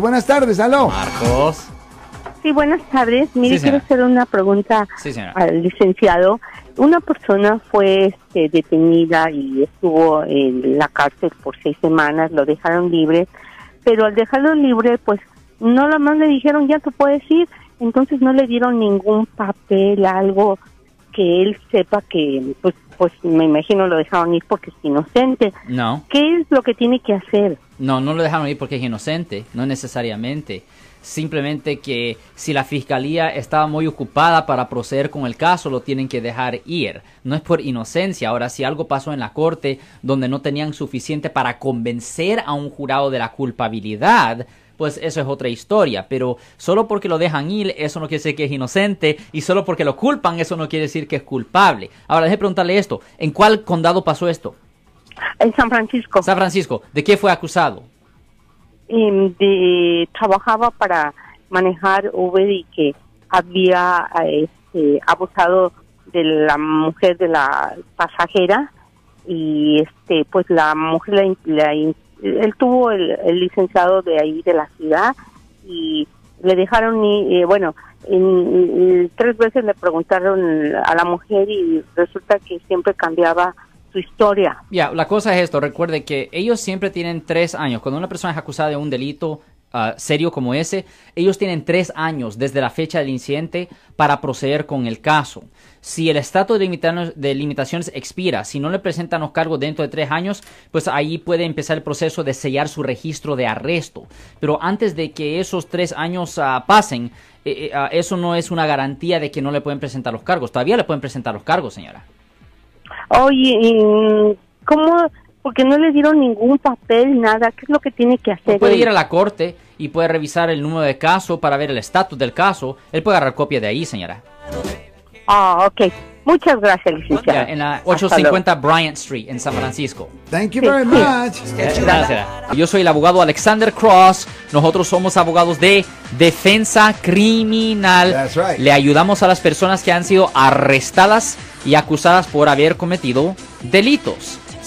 Buenas tardes, aló. Marcos. Sí, buenas tardes. Mire, Sí, quiero señora. hacer una pregunta Sí, señora. al licenciado. Una persona fue este, detenida y estuvo en la cárcel por seis semanas, lo dejaron libre, pero al dejarlo libre, pues no nada más le dijeron ya tú puedes ir, entonces no le dieron ningún papel, algo que él sepa que, pues, pues me imagino lo dejaron ir porque es inocente. No, ¿Qué es lo que tiene que hacer? no, no lo dejaron ir porque es inocente, no necesariamente. Simplemente que si la fiscalía estaba muy ocupada para proceder con el caso, lo tienen que dejar ir. No es por inocencia. Ahora, si algo pasó en la corte donde no tenían suficiente para convencer a un jurado de la culpabilidad, pues eso es otra historia. Pero solo porque lo dejan ir, eso no quiere decir que es inocente. Y solo porque lo culpan, eso no quiere decir que es culpable. Ahora, déjeme preguntarle esto. ¿En cuál condado pasó esto? En San Francisco. San Francisco. ¿De qué fue acusado? em, de, trabajaba para manejar Uber y que había eh, este, abusado de la mujer de la pasajera y este pues la mujer la, la- él tuvo el, licenciado de ahí de la ciudad y le dejaron y bueno en- en- tres veces le preguntaron a la mujer y resulta que siempre cambiaba su historia Ya, la cosa es esto, recuerde que ellos siempre tienen tres años. Cuando una persona es acusada de un delito ah, serio como ese, ellos tienen tres años desde la fecha del incidente para proceder con el caso. Si el estatus de, limita- de limitaciones expira, si no le presentan los cargos dentro de tres años, pues ahí puede empezar el proceso de sellar su registro de arresto. Pero antes de que esos tres años ah, pasen, eh, eh, ah, eso no es una garantía de que no le pueden presentar los cargos. Todavía le pueden presentar los cargos, señora. Oye, ¿y ¿cómo? Porque no le dieron ningún papel, nada. ¿Qué es lo que tiene que hacer? puede él? ir a la corte y puede revisar el número de caso para ver el estatus del caso. Él puede agarrar copia de ahí, señora. Ah, ok. Muchas gracias, licenciado. En la Hasta 850 Bryant Street, en San Francisco. Thank you very much. Eh, gracias. Yo soy el abogado Alexander Cross. Nosotros somos abogados de defensa criminal. That's right. Le ayudamos a las personas que han sido arrestadas y acusadas por haber cometido delitos.